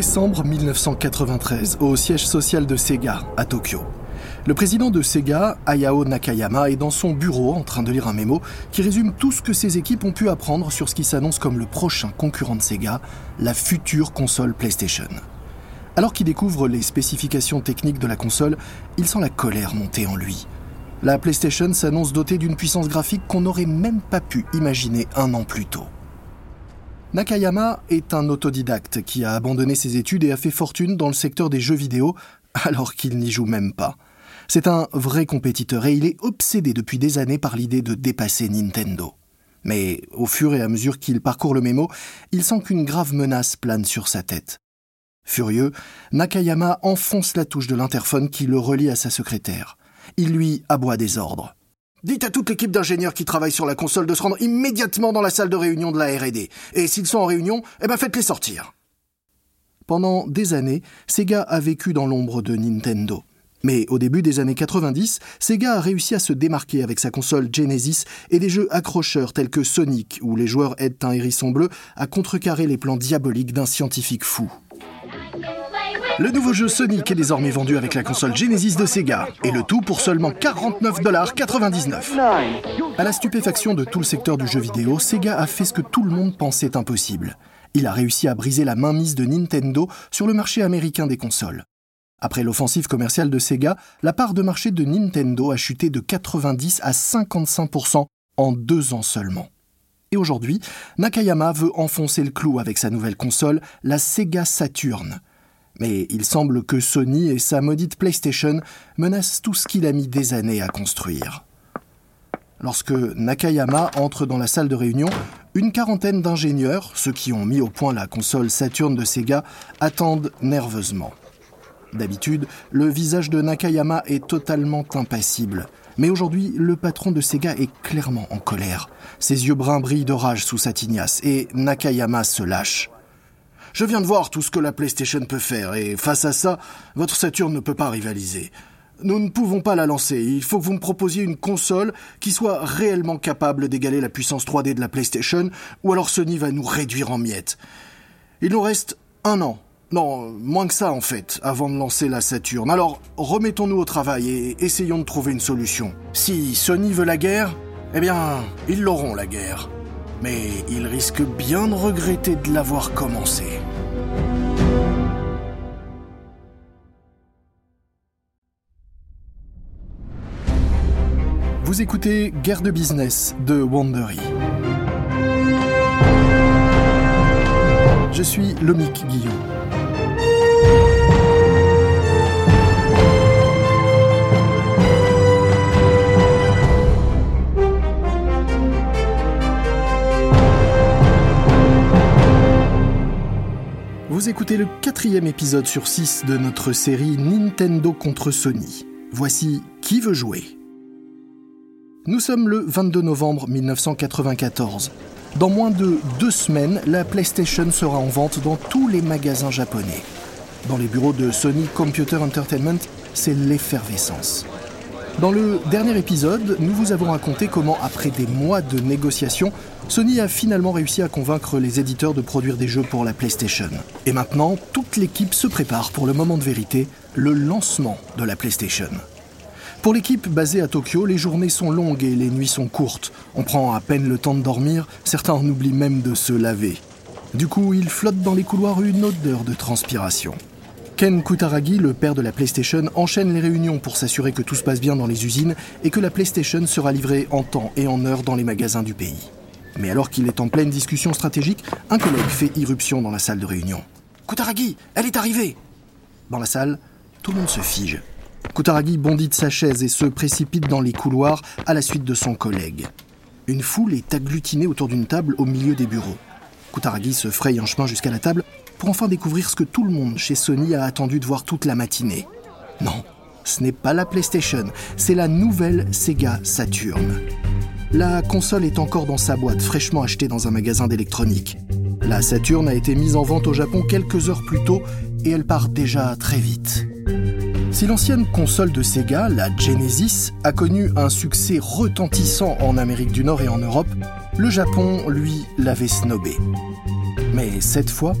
Décembre 1993, au siège social de Sega, à Tokyo. Le président de Sega, Hayao Nakayama, est dans son bureau en train de lire un mémo qui résume tout ce que ses équipes ont pu apprendre sur ce qui s'annonce comme le prochain concurrent de Sega, la future console PlayStation. Alors qu'il découvre les spécifications techniques de la console, il sent la colère monter en lui. La PlayStation s'annonce dotée d'une puissance graphique qu'on n'aurait même pas pu imaginer un an plus tôt. Nakayama est un autodidacte qui a abandonné ses études et a fait fortune dans le secteur des jeux vidéo alors qu'il n'y joue même pas. C'est un vrai compétiteur et il est obsédé depuis des années par l'idée de dépasser Nintendo. Mais au fur et à mesure qu'il parcourt le mémo, il sent qu'une grave menace plane sur sa tête. Furieux, Nakayama enfonce la touche de l'interphone qui le relie à sa secrétaire. Il lui aboie des ordres. Dites à toute l'équipe d'ingénieurs qui travaille sur la console de se rendre immédiatement dans la salle de réunion de la R&D. Et s'ils sont en réunion, eh ben faites-les sortir. Pendant des années, Sega a vécu dans l'ombre de Nintendo. Mais au début des années 90, Sega a réussi à se démarquer avec sa console Genesis et des jeux accrocheurs tels que Sonic, où les joueurs aident un hérisson bleu à contrecarrer les plans diaboliques d'un scientifique fou. Le nouveau jeu Sonic est désormais vendu avec la console Genesis de Sega, et le tout pour seulement 49,99$. À la stupéfaction de tout le secteur du jeu vidéo, Sega a fait ce que tout le monde pensait impossible. Il a réussi à briser la mainmise de Nintendo sur le marché américain des consoles. Après l'offensive commerciale de Sega, la part de marché de Nintendo a chuté de 90 à 55% en deux ans seulement. Et aujourd'hui, Nakayama veut enfoncer le clou avec sa nouvelle console, la Sega Saturn. Mais il semble que Sony et sa maudite PlayStation menacent tout ce qu'il a mis des années à construire. Lorsque Nakayama entre dans la salle de réunion, une quarantaine d'ingénieurs, ceux qui ont mis au point la console Saturn de Sega, attendent nerveusement. D'habitude, le visage de Nakayama est totalement impassible. Mais aujourd'hui, le patron de Sega est clairement en colère. Ses yeux bruns brillent de rage sous sa tignasse et Nakayama se lâche. Je viens de voir tout ce que la PlayStation peut faire et face à ça, votre Saturn ne peut pas rivaliser. Nous ne pouvons pas la lancer. Il faut que vous me proposiez une console qui soit réellement capable d'égaler la puissance 3D de la PlayStation ou alors Sony va nous réduire en miettes. Il nous reste un an non, moins que ça en fait, avant de lancer la Saturne. Alors, remettons-nous au travail et essayons de trouver une solution. Si Sony veut la guerre, eh bien, ils l'auront la guerre. Mais ils risquent bien de regretter de l'avoir commencée. Vous écoutez Guerre de business de Wandery. Je suis Lomic Guillaume. Vous écoutez le quatrième épisode sur six de notre série Nintendo contre Sony. Voici Qui veut jouer? Nous sommes le 22 novembre 1994. Dans moins de deux semaines, la PlayStation sera en vente dans tous les magasins japonais. Dans les bureaux de Sony Computer Entertainment, c'est l'effervescence. Dans le dernier épisode, nous vous avons raconté comment, après des mois de négociations, Sony a finalement réussi à convaincre les éditeurs de produire des jeux pour la PlayStation. Et maintenant, toute l'équipe se prépare pour le moment de vérité, le lancement de la PlayStation. Pour l'équipe basée à Tokyo, les journées sont longues et les nuits sont courtes. On prend à peine le temps de dormir, certains en oublient même de se laver. Du coup, il flotte dans les couloirs une odeur de transpiration. Ken Kutaragi, le père de la PlayStation, enchaîne les réunions pour s'assurer que tout se passe bien dans les usines et que la PlayStation sera livrée en temps et en heure dans les magasins du pays. Mais alors qu'il est en pleine discussion stratégique, un collègue fait irruption dans la salle de réunion. Kutaragi, elle est arrivée Dans la salle, tout le monde se fige. Kutaragi bondit de sa chaise et se précipite dans les couloirs à la suite de son collègue. Une foule est agglutinée autour d'une table au milieu des bureaux. Kutaragi se fraye un chemin jusqu'à la table pour enfin découvrir ce que tout le monde chez Sony a attendu de voir toute la matinée. Non, ce n'est pas la PlayStation, c'est la nouvelle Sega Saturn. La console est encore dans sa boîte, fraîchement achetée dans un magasin d'électronique. La Saturn a été mise en vente au Japon quelques heures plus tôt et elle part déjà très vite. Si l'ancienne console de Sega, la Genesis, a connu un succès retentissant en Amérique du Nord et en Europe, le Japon, lui, l'avait snobé. Mais cette fois,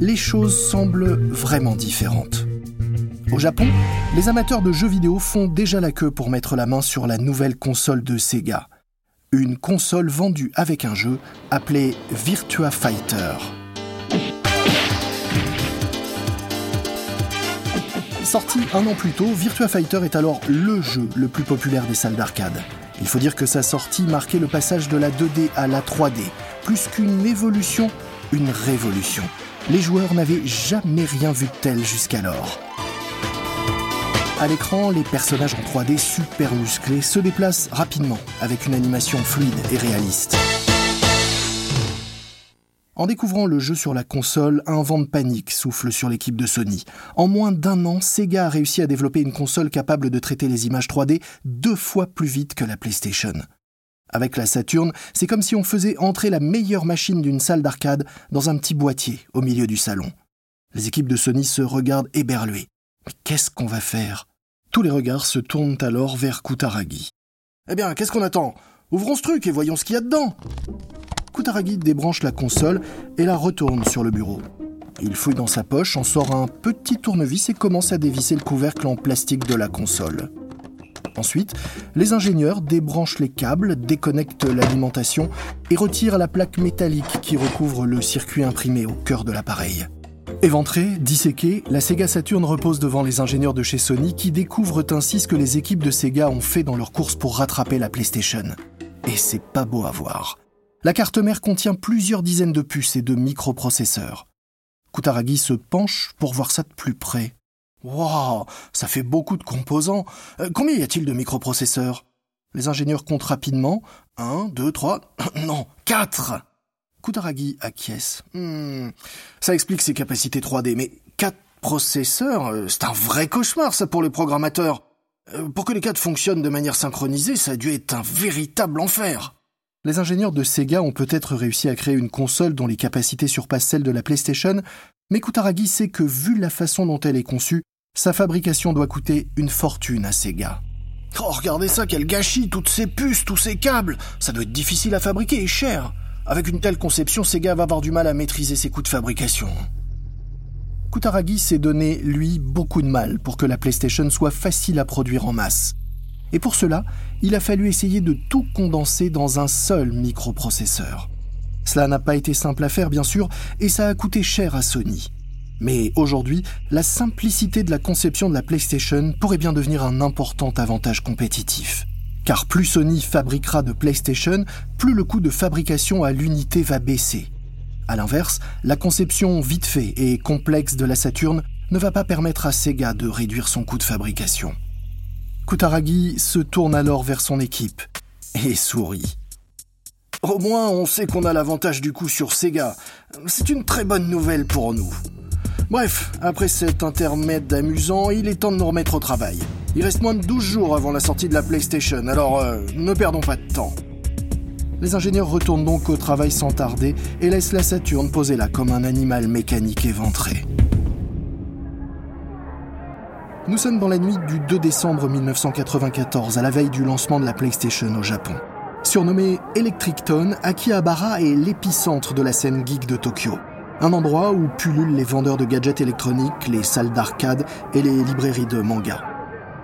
les choses semblent vraiment différentes. Au Japon, les amateurs de jeux vidéo font déjà la queue pour mettre la main sur la nouvelle console de Sega. Une console vendue avec un jeu appelé Virtua Fighter. Sorti un an plus tôt, Virtua Fighter est alors le jeu le plus populaire des salles d'arcade. Il faut dire que sa sortie marquait le passage de la 2D à la 3D. Plus qu'une évolution, une révolution. Les joueurs n'avaient jamais rien vu de tel jusqu'alors. À l'écran, les personnages en 3D super musclés se déplacent rapidement, avec une animation fluide et réaliste. En découvrant le jeu sur la console, un vent de panique souffle sur l'équipe de Sony. En moins d'un an, Sega a réussi à développer une console capable de traiter les images 3D deux fois plus vite que la PlayStation. Avec la Saturn, c'est comme si on faisait entrer la meilleure machine d'une salle d'arcade dans un petit boîtier au milieu du salon. Les équipes de Sony se regardent éberluées. Mais qu'est-ce qu'on va faire? Tous les regards se tournent alors vers Kutaragi. Eh bien, qu'est-ce qu'on attend? Ouvrons ce truc et voyons ce qu'il y a dedans. Kutaragi débranche la console et la retourne sur le bureau. Il fouille dans sa poche, en sort un petit tournevis et commence à dévisser le couvercle en plastique de la console. Ensuite, les ingénieurs débranchent les câbles, déconnectent l'alimentation et retirent la plaque métallique qui recouvre le circuit imprimé au cœur de l'appareil. Éventrée, disséquée, la Sega Saturn repose devant les ingénieurs de chez Sony qui découvrent ainsi ce que les équipes de Sega ont fait dans leur course pour rattraper la PlayStation. Et c'est pas beau à voir. La carte mère contient plusieurs dizaines de puces et de microprocesseurs. Kutaragi se penche pour voir ça de plus près. Waouh, ça fait beaucoup de composants. Euh, combien y a-t-il de microprocesseurs? Les ingénieurs comptent rapidement. Un, deux, trois. non, quatre Kutaragi acquiesce. Hmm, ça explique ses capacités 3D, mais quatre processeurs, euh, c'est un vrai cauchemar ça pour les programmateurs. Euh, pour que les quatre fonctionnent de manière synchronisée, ça a dû être un véritable enfer. Les ingénieurs de Sega ont peut-être réussi à créer une console dont les capacités surpassent celles de la PlayStation, mais Kutaragi sait que vu la façon dont elle est conçue, sa fabrication doit coûter une fortune à Sega. Oh, regardez ça, quel gâchis, toutes ces puces, tous ces câbles. Ça doit être difficile à fabriquer et cher. Avec une telle conception, Sega va avoir du mal à maîtriser ses coûts de fabrication. Kutaragi s'est donné, lui, beaucoup de mal pour que la PlayStation soit facile à produire en masse. Et pour cela, il a fallu essayer de tout condenser dans un seul microprocesseur. Cela n'a pas été simple à faire, bien sûr, et ça a coûté cher à Sony. Mais aujourd'hui, la simplicité de la conception de la PlayStation pourrait bien devenir un important avantage compétitif. Car plus Sony fabriquera de PlayStation, plus le coût de fabrication à l'unité va baisser. A l'inverse, la conception vite fait et complexe de la Saturn ne va pas permettre à Sega de réduire son coût de fabrication. Kutaragi se tourne alors vers son équipe et sourit. Au moins, on sait qu'on a l'avantage du coup sur Sega. C'est une très bonne nouvelle pour nous. Bref, après cet intermède amusant, il est temps de nous remettre au travail. Il reste moins de 12 jours avant la sortie de la PlayStation, alors euh, ne perdons pas de temps. Les ingénieurs retournent donc au travail sans tarder et laissent la Saturne posée là comme un animal mécanique éventré. Nous sommes dans la nuit du 2 décembre 1994, à la veille du lancement de la PlayStation au Japon. Surnommé Electricton, Akihabara est l'épicentre de la scène geek de Tokyo. Un endroit où pullulent les vendeurs de gadgets électroniques, les salles d'arcade et les librairies de manga.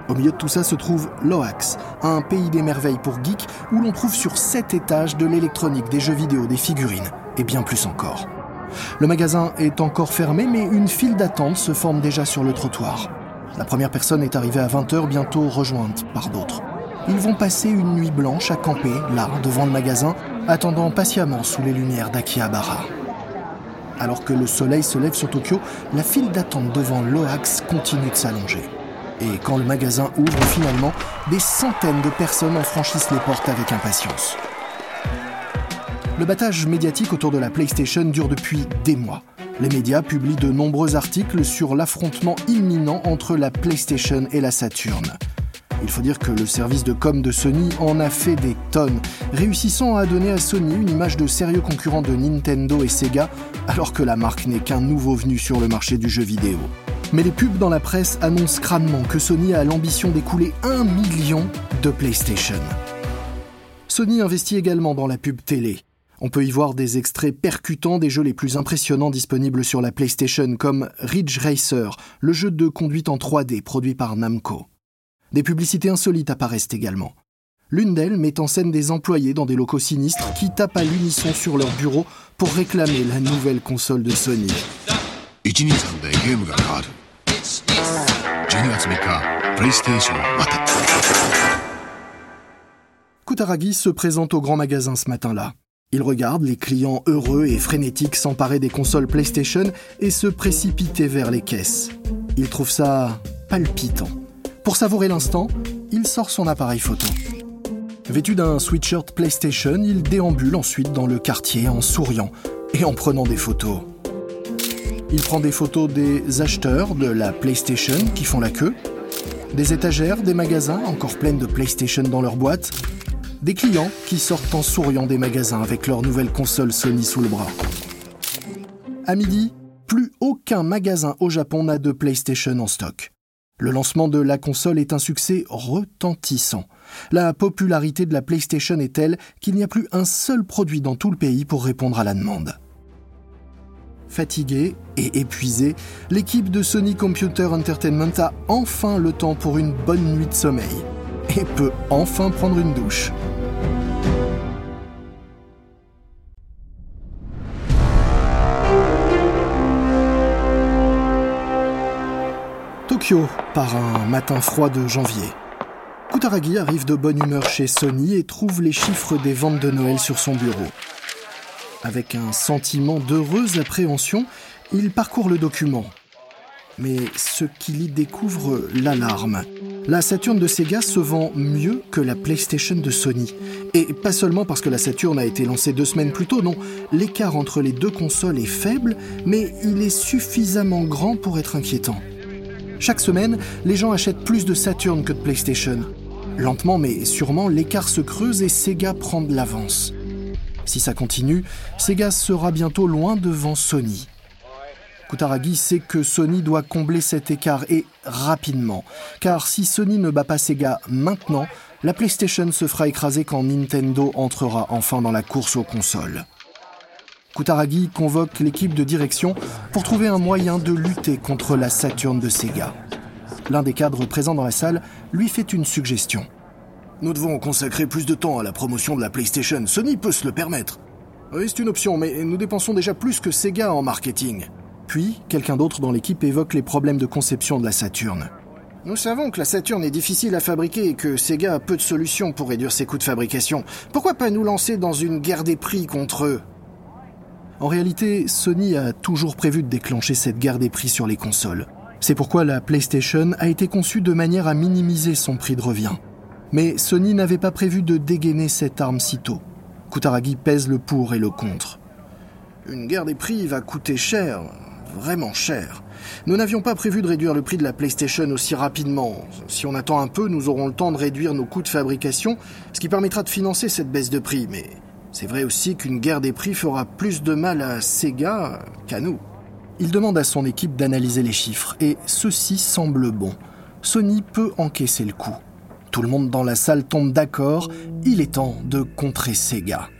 Au milieu de tout ça se trouve Loax, un pays des merveilles pour geeks où l'on trouve sur sept étages de l'électronique, des jeux vidéo, des figurines et bien plus encore. Le magasin est encore fermé mais une file d'attente se forme déjà sur le trottoir. La première personne est arrivée à 20h, bientôt rejointe par d'autres. Ils vont passer une nuit blanche à camper, là, devant le magasin, attendant patiemment sous les lumières d'Akihabara. Alors que le soleil se lève sur Tokyo, la file d'attente devant l'Oax continue de s'allonger. Et quand le magasin ouvre finalement, des centaines de personnes en franchissent les portes avec impatience. Le battage médiatique autour de la PlayStation dure depuis des mois. Les médias publient de nombreux articles sur l'affrontement imminent entre la PlayStation et la Saturn. Il faut dire que le service de com de Sony en a fait des tonnes, réussissant à donner à Sony une image de sérieux concurrent de Nintendo et Sega, alors que la marque n'est qu'un nouveau venu sur le marché du jeu vidéo. Mais les pubs dans la presse annoncent crânement que Sony a l'ambition d'écouler un million de PlayStation. Sony investit également dans la pub télé. On peut y voir des extraits percutants des jeux les plus impressionnants disponibles sur la PlayStation, comme Ridge Racer, le jeu de conduite en 3D produit par Namco. Des publicités insolites apparaissent également. L'une d'elles met en scène des employés dans des locaux sinistres qui tapent à l'unisson sur leur bureau pour réclamer la nouvelle console de Sony. Kutaragi se présente au grand magasin ce matin-là. Il regarde les clients heureux et frénétiques s'emparer des consoles PlayStation et se précipiter vers les caisses. Il trouve ça palpitant. Pour savourer l'instant, il sort son appareil photo. Vêtu d'un sweatshirt PlayStation, il déambule ensuite dans le quartier en souriant et en prenant des photos. Il prend des photos des acheteurs de la PlayStation qui font la queue, des étagères des magasins encore pleines de PlayStation dans leurs boîtes, des clients qui sortent en souriant des magasins avec leur nouvelle console Sony sous le bras. À midi, plus aucun magasin au Japon n'a de PlayStation en stock. Le lancement de la console est un succès retentissant. La popularité de la PlayStation est telle qu'il n'y a plus un seul produit dans tout le pays pour répondre à la demande. Fatiguée et épuisée, l'équipe de Sony Computer Entertainment a enfin le temps pour une bonne nuit de sommeil et peut enfin prendre une douche. Par un matin froid de janvier. Kutaragi arrive de bonne humeur chez Sony et trouve les chiffres des ventes de Noël sur son bureau. Avec un sentiment d'heureuse appréhension, il parcourt le document. Mais ce qu'il y découvre l'alarme. La Saturn de Sega se vend mieux que la PlayStation de Sony. Et pas seulement parce que la Saturn a été lancée deux semaines plus tôt, non. L'écart entre les deux consoles est faible, mais il est suffisamment grand pour être inquiétant. Chaque semaine, les gens achètent plus de Saturn que de PlayStation. Lentement mais sûrement, l'écart se creuse et Sega prend de l'avance. Si ça continue, Sega sera bientôt loin devant Sony. Kutaragi sait que Sony doit combler cet écart et rapidement. Car si Sony ne bat pas Sega maintenant, la PlayStation se fera écraser quand Nintendo entrera enfin dans la course aux consoles. Kutaragi convoque l'équipe de direction pour trouver un moyen de lutter contre la Saturn de Sega. L'un des cadres présents dans la salle lui fait une suggestion. Nous devons consacrer plus de temps à la promotion de la PlayStation. Sony peut se le permettre. Oui, c'est une option, mais nous dépensons déjà plus que Sega en marketing. Puis, quelqu'un d'autre dans l'équipe évoque les problèmes de conception de la Saturn. Nous savons que la Saturn est difficile à fabriquer et que Sega a peu de solutions pour réduire ses coûts de fabrication. Pourquoi pas nous lancer dans une guerre des prix contre eux? En réalité, Sony a toujours prévu de déclencher cette guerre des prix sur les consoles. C'est pourquoi la PlayStation a été conçue de manière à minimiser son prix de revient. Mais Sony n'avait pas prévu de dégainer cette arme si tôt. Kutaragi pèse le pour et le contre. Une guerre des prix va coûter cher vraiment cher. Nous n'avions pas prévu de réduire le prix de la PlayStation aussi rapidement. Si on attend un peu, nous aurons le temps de réduire nos coûts de fabrication, ce qui permettra de financer cette baisse de prix. Mais c'est vrai aussi qu'une guerre des prix fera plus de mal à Sega qu'à nous. Il demande à son équipe d'analyser les chiffres, et ceci semble bon. Sony peut encaisser le coup. Tout le monde dans la salle tombe d'accord, il est temps de contrer Sega.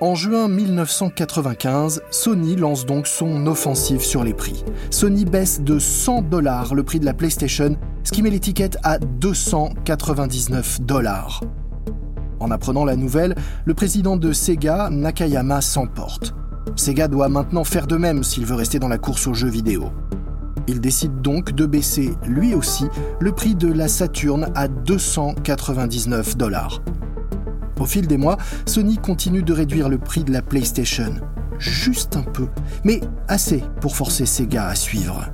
En juin 1995, Sony lance donc son offensive sur les prix. Sony baisse de 100 dollars le prix de la PlayStation, ce qui met l'étiquette à 299 dollars. En apprenant la nouvelle, le président de Sega, Nakayama, s'emporte. Sega doit maintenant faire de même s'il veut rester dans la course aux jeux vidéo. Il décide donc de baisser lui aussi le prix de la Saturn à 299 dollars. Au fil des mois, Sony continue de réduire le prix de la PlayStation. Juste un peu, mais assez pour forcer Sega à suivre.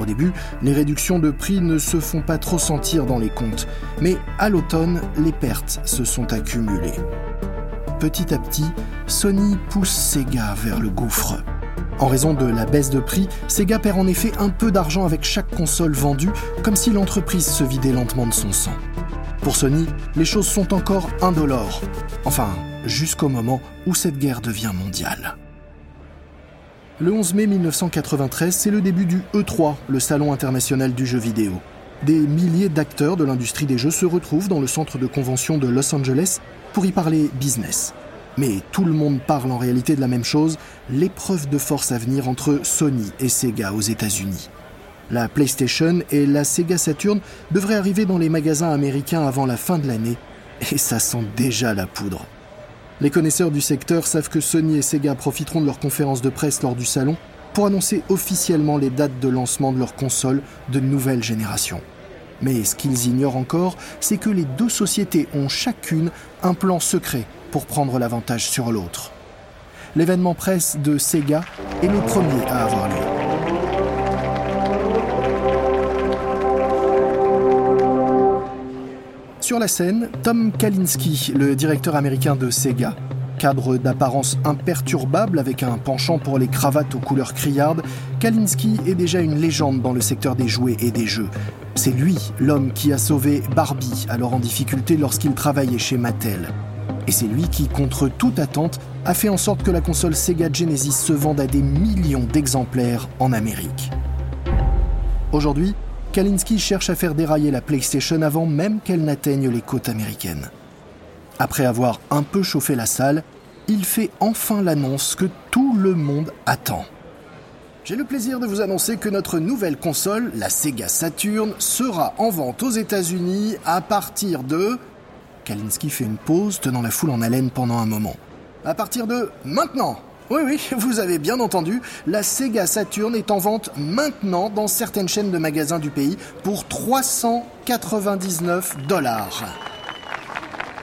Au début, les réductions de prix ne se font pas trop sentir dans les comptes, mais à l'automne, les pertes se sont accumulées. Petit à petit, Sony pousse Sega vers le gouffre. En raison de la baisse de prix, Sega perd en effet un peu d'argent avec chaque console vendue, comme si l'entreprise se vidait lentement de son sang. Pour Sony, les choses sont encore indolores. Enfin, jusqu'au moment où cette guerre devient mondiale. Le 11 mai 1993, c'est le début du E3, le salon international du jeu vidéo. des milliers d'acteurs de l'industrie des jeux se retrouvent dans le centre de convention de Los Angeles pour y parler business. Mais tout le monde parle en réalité de la même chose, l'épreuve de force à venir entre Sony et Sega aux États-Unis. La PlayStation et la Sega Saturn devraient arriver dans les magasins américains avant la fin de l'année, et ça sent déjà la poudre. Les connaisseurs du secteur savent que Sony et Sega profiteront de leur conférence de presse lors du salon pour annoncer officiellement les dates de lancement de leurs consoles de nouvelle génération. Mais ce qu'ils ignorent encore, c'est que les deux sociétés ont chacune un plan secret pour prendre l'avantage sur l'autre. L'événement presse de Sega est le premier à avoir lieu. Sur la scène, Tom Kalinske, le directeur américain de Sega. Cadre d'apparence imperturbable avec un penchant pour les cravates aux couleurs criardes, Kalinske est déjà une légende dans le secteur des jouets et des jeux. C'est lui, l'homme qui a sauvé Barbie, alors en difficulté lorsqu'il travaillait chez Mattel. Et c'est lui qui, contre toute attente, a fait en sorte que la console Sega Genesis se vende à des millions d'exemplaires en Amérique. Aujourd'hui, Kalinski cherche à faire dérailler la PlayStation avant même qu'elle n'atteigne les côtes américaines. Après avoir un peu chauffé la salle, il fait enfin l'annonce que tout le monde attend. J'ai le plaisir de vous annoncer que notre nouvelle console, la Sega Saturn, sera en vente aux États-Unis à partir de. Kalinski fait une pause, tenant la foule en haleine pendant un moment. À partir de maintenant oui, oui, vous avez bien entendu, la Sega Saturn est en vente maintenant dans certaines chaînes de magasins du pays pour 399 dollars.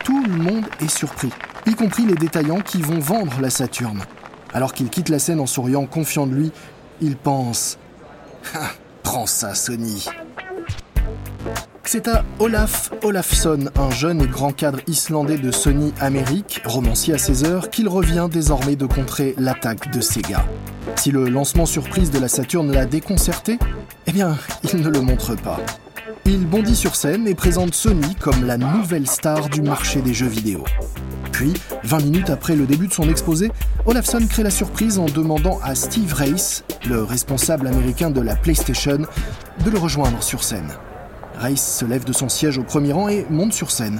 Tout le monde est surpris, y compris les détaillants qui vont vendre la Saturn. Alors qu'il quitte la scène en souriant confiant de lui, il pense ah, Prends ça, Sony c'est à Olaf Olafsson, un jeune et grand cadre islandais de Sony Amérique, romancier à 16 heures, qu'il revient désormais de contrer l'attaque de Sega. Si le lancement surprise de la Saturn l'a déconcerté, eh bien, il ne le montre pas. Il bondit sur scène et présente Sony comme la nouvelle star du marché des jeux vidéo. Puis, 20 minutes après le début de son exposé, Olafsson crée la surprise en demandant à Steve Race, le responsable américain de la PlayStation, de le rejoindre sur scène. Rice se lève de son siège au premier rang et monte sur scène.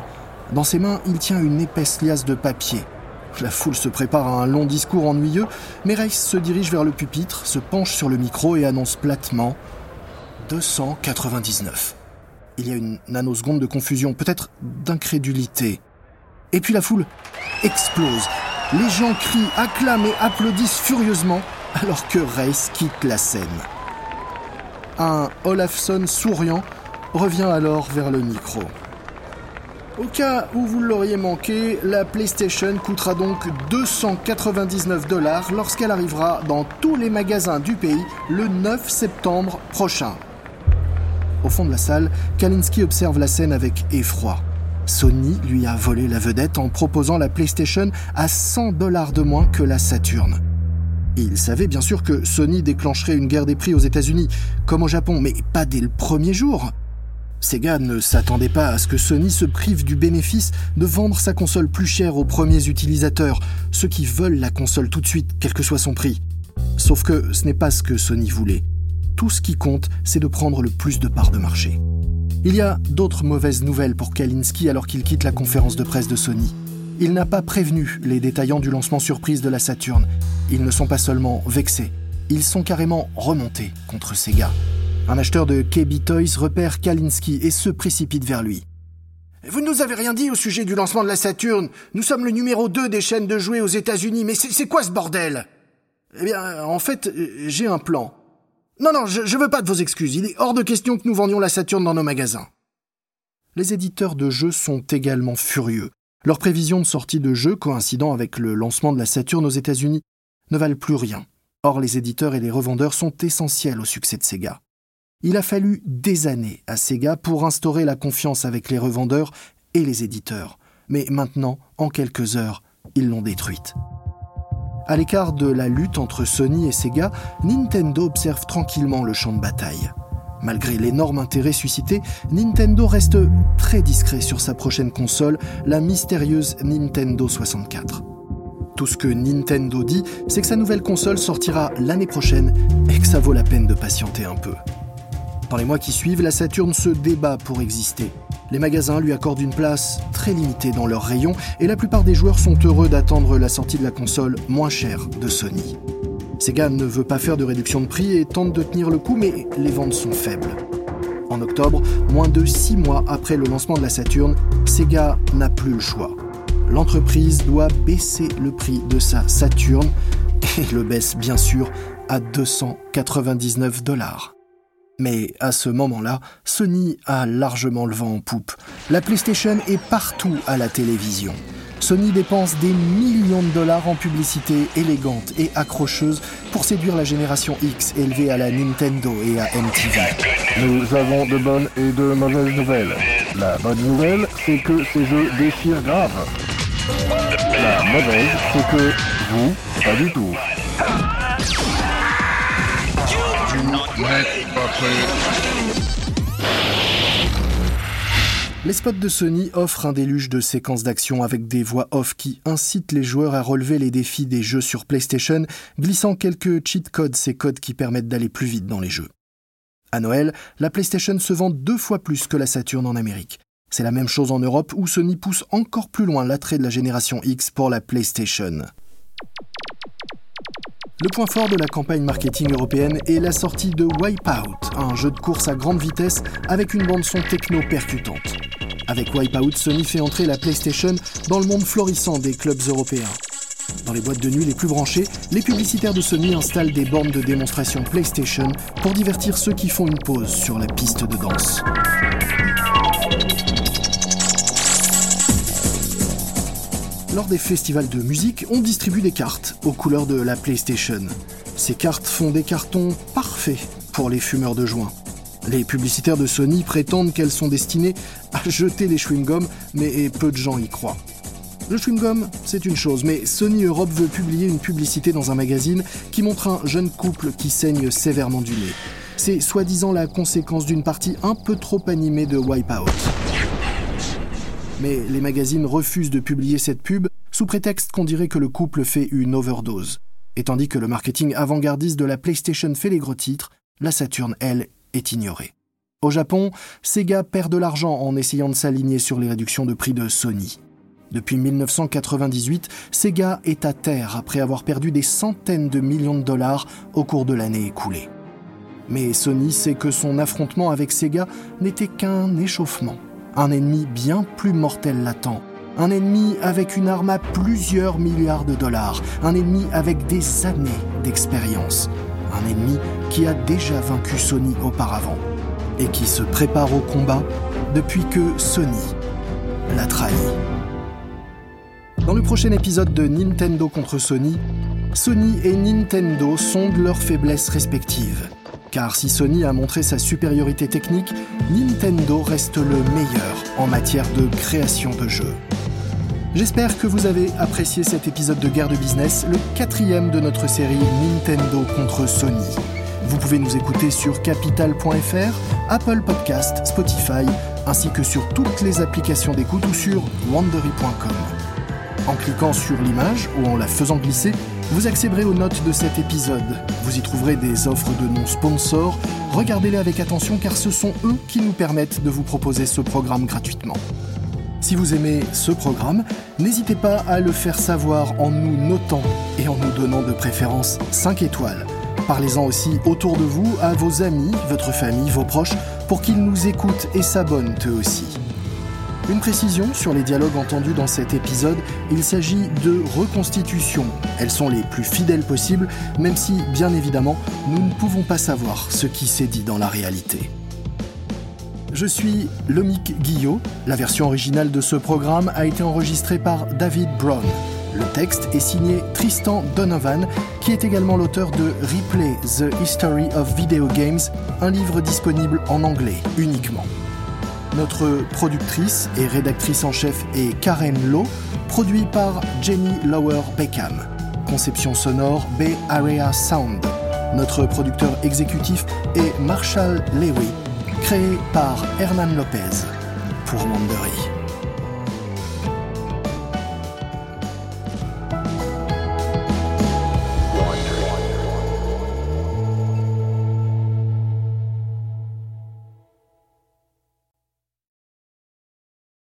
Dans ses mains, il tient une épaisse liasse de papier. La foule se prépare à un long discours ennuyeux, mais Rice se dirige vers le pupitre, se penche sur le micro et annonce platement 299. Il y a une nanoseconde de confusion, peut-être d'incrédulité. Et puis la foule explose. Les gens crient, acclament et applaudissent furieusement alors que Rice quitte la scène. Un Olafson souriant revient alors vers le micro. Au cas où vous l'auriez manqué, la PlayStation coûtera donc 299 dollars lorsqu'elle arrivera dans tous les magasins du pays le 9 septembre prochain. Au fond de la salle, Kalinski observe la scène avec effroi. Sony lui a volé la vedette en proposant la PlayStation à 100 dollars de moins que la Saturn. Il savait bien sûr que Sony déclencherait une guerre des prix aux États-Unis, comme au Japon, mais pas dès le premier jour. Sega ne s'attendait pas à ce que Sony se prive du bénéfice de vendre sa console plus chère aux premiers utilisateurs, ceux qui veulent la console tout de suite, quel que soit son prix. Sauf que ce n'est pas ce que Sony voulait. Tout ce qui compte, c'est de prendre le plus de parts de marché. Il y a d'autres mauvaises nouvelles pour Kalinski alors qu'il quitte la conférence de presse de Sony. Il n'a pas prévenu les détaillants du lancement surprise de la Saturn. Ils ne sont pas seulement vexés, ils sont carrément remontés contre Sega. Un acheteur de KB Toys repère Kalinski et se précipite vers lui. Vous ne nous avez rien dit au sujet du lancement de la Saturne. Nous sommes le numéro 2 des chaînes de jouets aux États-Unis, mais c'est quoi ce bordel? Eh bien, en fait, j'ai un plan. Non, non, je, je veux pas de vos excuses. Il est hors de question que nous vendions la Saturne dans nos magasins. Les éditeurs de jeux sont également furieux. Leurs prévisions de sortie de jeux coïncidant avec le lancement de la Saturne aux États-Unis ne valent plus rien. Or, les éditeurs et les revendeurs sont essentiels au succès de Sega. Il a fallu des années à Sega pour instaurer la confiance avec les revendeurs et les éditeurs. Mais maintenant, en quelques heures, ils l'ont détruite. À l'écart de la lutte entre Sony et Sega, Nintendo observe tranquillement le champ de bataille. Malgré l'énorme intérêt suscité, Nintendo reste très discret sur sa prochaine console, la mystérieuse Nintendo 64. Tout ce que Nintendo dit, c'est que sa nouvelle console sortira l'année prochaine et que ça vaut la peine de patienter un peu. Dans les mois qui suivent, la Saturn se débat pour exister. Les magasins lui accordent une place très limitée dans leurs rayons et la plupart des joueurs sont heureux d'attendre la sortie de la console moins chère de Sony. Sega ne veut pas faire de réduction de prix et tente de tenir le coup, mais les ventes sont faibles. En octobre, moins de six mois après le lancement de la Saturn, Sega n'a plus le choix. L'entreprise doit baisser le prix de sa Saturn et le baisse bien sûr à 299 dollars. Mais à ce moment-là, Sony a largement le vent en poupe. La PlayStation est partout à la télévision. Sony dépense des millions de dollars en publicité élégante et accrocheuse pour séduire la génération X élevée à la Nintendo et à MTV. Nous avons de bonnes et de mauvaises nouvelles. La bonne nouvelle, c'est que ces jeux déchirent grave. La mauvaise, c'est que vous, pas du tout. Les spots de Sony offrent un déluge de séquences d'action avec des voix off qui incitent les joueurs à relever les défis des jeux sur PlayStation, glissant quelques cheat codes, ces codes qui permettent d'aller plus vite dans les jeux. À Noël, la PlayStation se vend deux fois plus que la Saturn en Amérique. C'est la même chose en Europe où Sony pousse encore plus loin l'attrait de la génération X pour la PlayStation. Le point fort de la campagne marketing européenne est la sortie de Wipeout, un jeu de course à grande vitesse avec une bande-son techno percutante. Avec Wipeout, Sony fait entrer la PlayStation dans le monde florissant des clubs européens. Dans les boîtes de nuit les plus branchées, les publicitaires de Sony installent des bornes de démonstration PlayStation pour divertir ceux qui font une pause sur la piste de danse. Lors des festivals de musique, on distribue des cartes aux couleurs de la PlayStation. Ces cartes font des cartons parfaits pour les fumeurs de joint. Les publicitaires de Sony prétendent qu'elles sont destinées à jeter les chewing-gums, mais peu de gens y croient. Le chewing-gum, c'est une chose, mais Sony Europe veut publier une publicité dans un magazine qui montre un jeune couple qui saigne sévèrement du nez. C'est soi-disant la conséquence d'une partie un peu trop animée de Wipeout mais les magazines refusent de publier cette pub sous prétexte qu'on dirait que le couple fait une overdose. Et tandis que le marketing avant-gardiste de la PlayStation fait les gros titres, la Saturn, elle, est ignorée. Au Japon, Sega perd de l'argent en essayant de s'aligner sur les réductions de prix de Sony. Depuis 1998, Sega est à terre après avoir perdu des centaines de millions de dollars au cours de l'année écoulée. Mais Sony sait que son affrontement avec Sega n'était qu'un échauffement. Un ennemi bien plus mortel l'attend. Un ennemi avec une arme à plusieurs milliards de dollars. Un ennemi avec des années d'expérience. Un ennemi qui a déjà vaincu Sony auparavant. Et qui se prépare au combat depuis que Sony l'a trahi. Dans le prochain épisode de Nintendo contre Sony, Sony et Nintendo sondent leurs faiblesses respectives. Car si Sony a montré sa supériorité technique, Nintendo reste le meilleur en matière de création de jeux. J'espère que vous avez apprécié cet épisode de Guerre de Business, le quatrième de notre série Nintendo contre Sony. Vous pouvez nous écouter sur capital.fr, Apple Podcast, Spotify, ainsi que sur toutes les applications d'écoute ou sur wandery.com. En cliquant sur l'image ou en la faisant glisser, vous accéderez aux notes de cet épisode. Vous y trouverez des offres de non-sponsors. Regardez-les avec attention car ce sont eux qui nous permettent de vous proposer ce programme gratuitement. Si vous aimez ce programme, n'hésitez pas à le faire savoir en nous notant et en nous donnant de préférence 5 étoiles. Parlez-en aussi autour de vous à vos amis, votre famille, vos proches, pour qu'ils nous écoutent et s'abonnent eux aussi. Une précision sur les dialogues entendus dans cet épisode, il s'agit de reconstitutions. Elles sont les plus fidèles possibles, même si, bien évidemment, nous ne pouvons pas savoir ce qui s'est dit dans la réalité. Je suis Lomic Guillot. La version originale de ce programme a été enregistrée par David Brown. Le texte est signé Tristan Donovan, qui est également l'auteur de Replay The History of Video Games, un livre disponible en anglais uniquement. Notre productrice et rédactrice en chef est Karen Lowe, produit par Jenny Lower Beckham. Conception sonore Bay Area Sound. Notre producteur exécutif est Marshall Lewy, créé par Hernan Lopez pour Mandery.